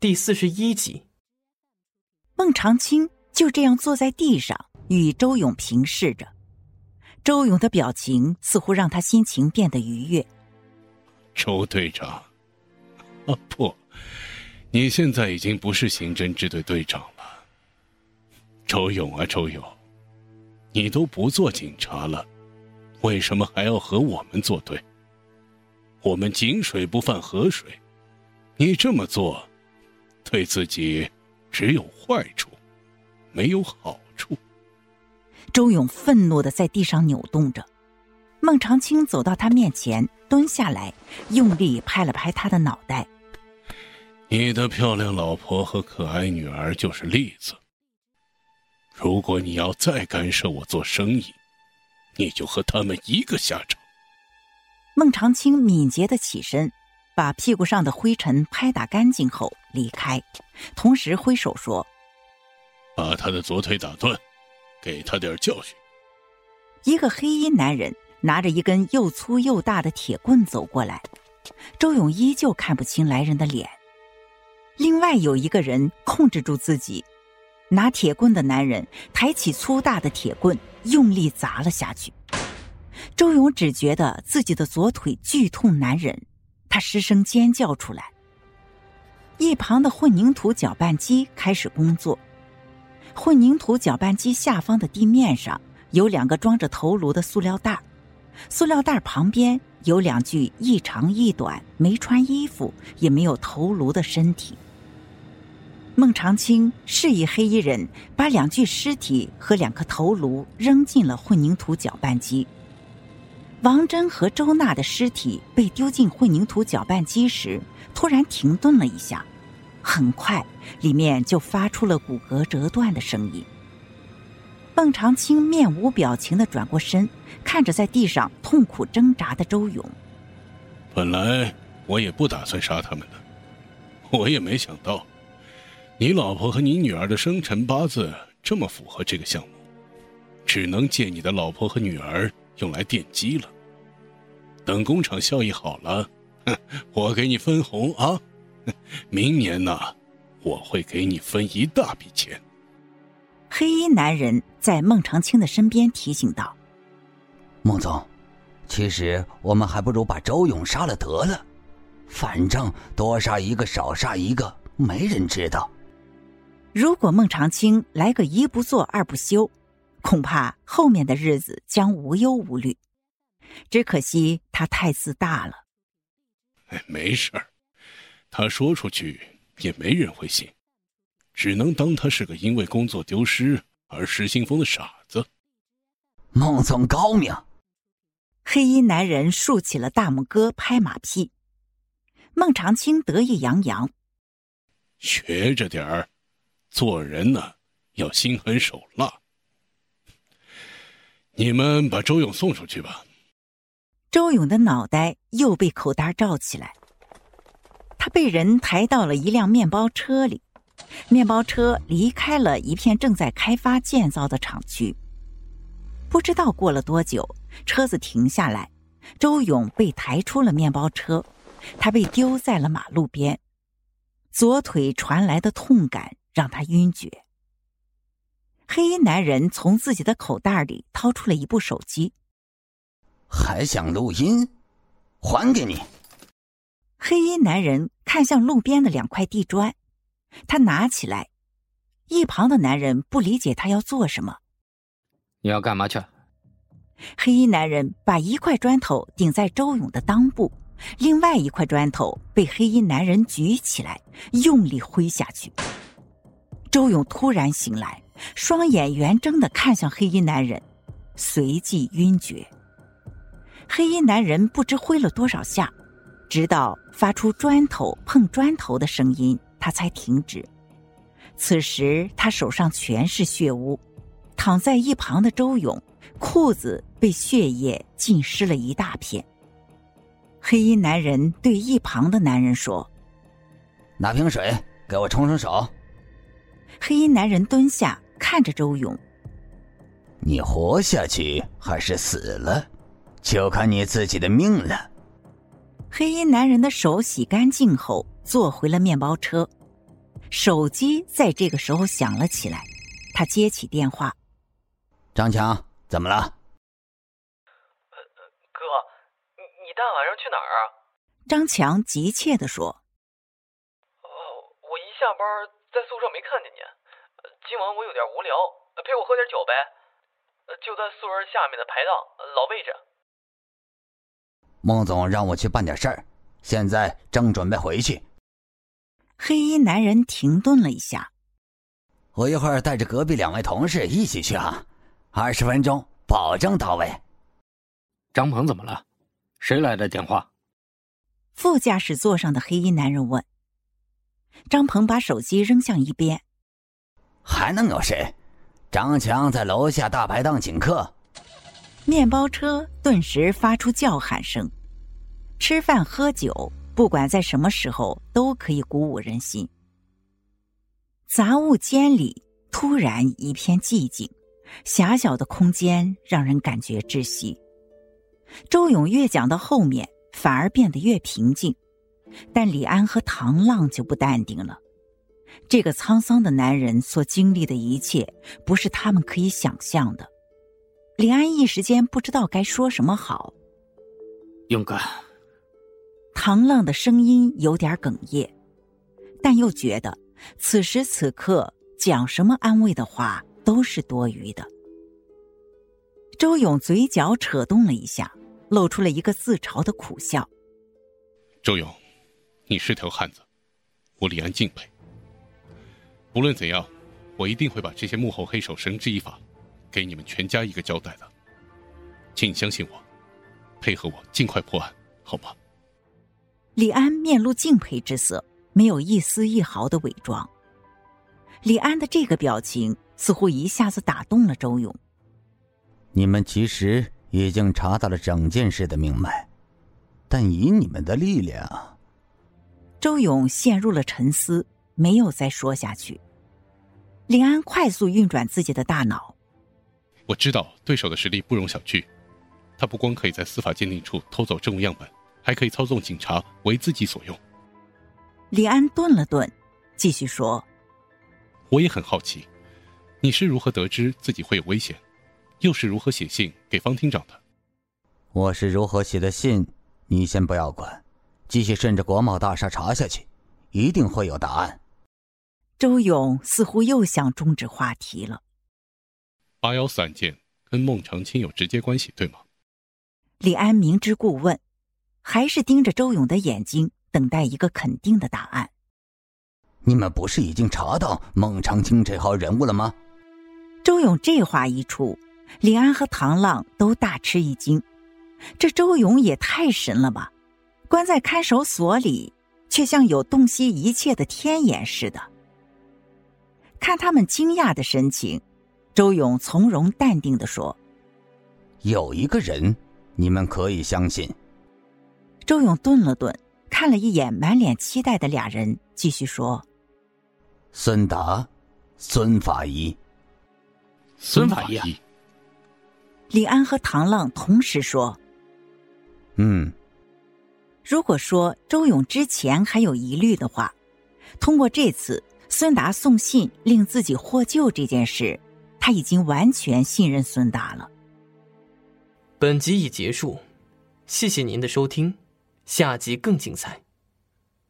第四十一集，孟长青就这样坐在地上，与周勇平视着。周勇的表情似乎让他心情变得愉悦。周队长，啊不，你现在已经不是刑侦支队队长了。周勇啊，周勇，你都不做警察了，为什么还要和我们作对？我们井水不犯河水，你这么做。对自己只有坏处，没有好处。周勇愤怒的在地上扭动着，孟长青走到他面前，蹲下来，用力拍了拍他的脑袋。你的漂亮老婆和可爱女儿就是例子。如果你要再干涉我做生意，你就和他们一个下场。孟长青敏捷的起身。把屁股上的灰尘拍打干净后离开，同时挥手说：“把他的左腿打断，给他点教训。”一个黑衣男人拿着一根又粗又大的铁棍走过来，周勇依旧看不清来人的脸。另外有一个人控制住自己，拿铁棍的男人抬起粗大的铁棍，用力砸了下去。周勇只觉得自己的左腿剧痛难忍。他失声尖叫出来。一旁的混凝土搅拌机开始工作。混凝土搅拌机下方的地面上有两个装着头颅的塑料袋，塑料袋旁边有两具一长一短、没穿衣服也没有头颅的身体。孟长青示意黑衣人把两具尸体和两颗头颅扔进了混凝土搅拌机。王真和周娜的尸体被丢进混凝土搅拌机时，突然停顿了一下，很快里面就发出了骨骼折断的声音。孟长青面无表情的转过身，看着在地上痛苦挣扎的周勇。本来我也不打算杀他们的，我也没想到，你老婆和你女儿的生辰八字这么符合这个项目，只能借你的老婆和女儿。用来奠基了。等工厂效益好了，我给你分红啊！明年呢，我会给你分一大笔钱。黑衣男人在孟长青的身边提醒道：“孟总，其实我们还不如把周勇杀了得了，反正多杀一个少杀一个，没人知道。如果孟长青来个一不做二不休。”恐怕后面的日子将无忧无虑，只可惜他太自大了。哎，没事儿，他说出去也没人会信，只能当他是个因为工作丢失而失心疯的傻子。孟总高明。黑衣男人竖起了大拇哥，拍马屁。孟长青得意洋洋，学着点儿，做人呢要心狠手辣。你们把周勇送出去吧。周勇的脑袋又被口袋罩起来，他被人抬到了一辆面包车里，面包车离开了一片正在开发建造的厂区。不知道过了多久，车子停下来，周勇被抬出了面包车，他被丢在了马路边，左腿传来的痛感让他晕厥。黑衣男人从自己的口袋里掏出了一部手机，还想录音？还给你。黑衣男人看向路边的两块地砖，他拿起来。一旁的男人不理解他要做什么。你要干嘛去？黑衣男人把一块砖头顶在周勇的裆部，另外一块砖头被黑衣男人举起来，用力挥下去。周勇突然醒来。双眼圆睁的看向黑衣男人，随即晕厥。黑衣男人不知挥了多少下，直到发出砖头碰砖头的声音，他才停止。此时他手上全是血污，躺在一旁的周勇裤子被血液浸湿了一大片。黑衣男人对一旁的男人说：“拿瓶水给我冲冲手。”黑衣男人蹲下。看着周勇，你活下去还是死了，就看你自己的命了。黑衣男人的手洗干净后，坐回了面包车。手机在这个时候响了起来，他接起电话：“张强，怎么了？”“哥，你你大晚上去哪儿啊？”张强急切的说。“哦，我一下班在宿舍没看见你，今晚我有点无聊，陪我喝点酒呗。就在宿舍下面的排档老位置。”孟总让我去办点事儿，现在正准备回去。黑衣男人停顿了一下，我一会儿带着隔壁两位同事一起去啊，二十分钟保证到位。张鹏怎么了？谁来的电话？副驾驶座上的黑衣男人问。张鹏把手机扔向一边。还能有谁？张强在楼下大排档请客。面包车顿时发出叫喊声。吃饭喝酒。不管在什么时候都可以鼓舞人心。杂物间里突然一片寂静，狭小的空间让人感觉窒息。周勇越讲到后面，反而变得越平静，但李安和唐浪就不淡定了。这个沧桑的男人所经历的一切，不是他们可以想象的。李安一时间不知道该说什么好。勇敢。唐浪的声音有点哽咽，但又觉得此时此刻讲什么安慰的话都是多余的。周勇嘴角扯动了一下，露出了一个自嘲的苦笑。周勇，你是条汉子，我李安敬佩。无论怎样，我一定会把这些幕后黑手绳之以法，给你们全家一个交代的。请你相信我，配合我尽快破案，好吗？李安面露敬佩之色，没有一丝一毫的伪装。李安的这个表情似乎一下子打动了周勇。你们其实已经查到了整件事的命脉，但以你们的力量……周勇陷入了沉思，没有再说下去。李安快速运转自己的大脑。我知道对手的实力不容小觑，他不光可以在司法鉴定处偷走证物样本。还可以操纵警察为自己所用。李安顿了顿，继续说：“我也很好奇，你是如何得知自己会有危险，又是如何写信给方厅长的？我是如何写的信，你先不要管，继续顺着国贸大厦查下去，一定会有答案。”周勇似乎又想终止话题了。八幺四案件跟孟长青有直接关系，对吗？李安明知故问。还是盯着周勇的眼睛，等待一个肯定的答案。你们不是已经查到孟长青这号人物了吗？周勇这话一出，李安和唐浪都大吃一惊。这周勇也太神了吧！关在看守所里，却像有洞悉一切的天眼似的。看他们惊讶的神情，周勇从容淡定的说：“有一个人，你们可以相信。”周勇顿了顿，看了一眼满脸期待的俩人，继续说：“孙达，孙法医，孙法医。”李安和唐浪同时说：“嗯。”如果说周勇之前还有疑虑的话，通过这次孙达送信令自己获救这件事，他已经完全信任孙达了。本集已结束，谢谢您的收听。下集更精彩。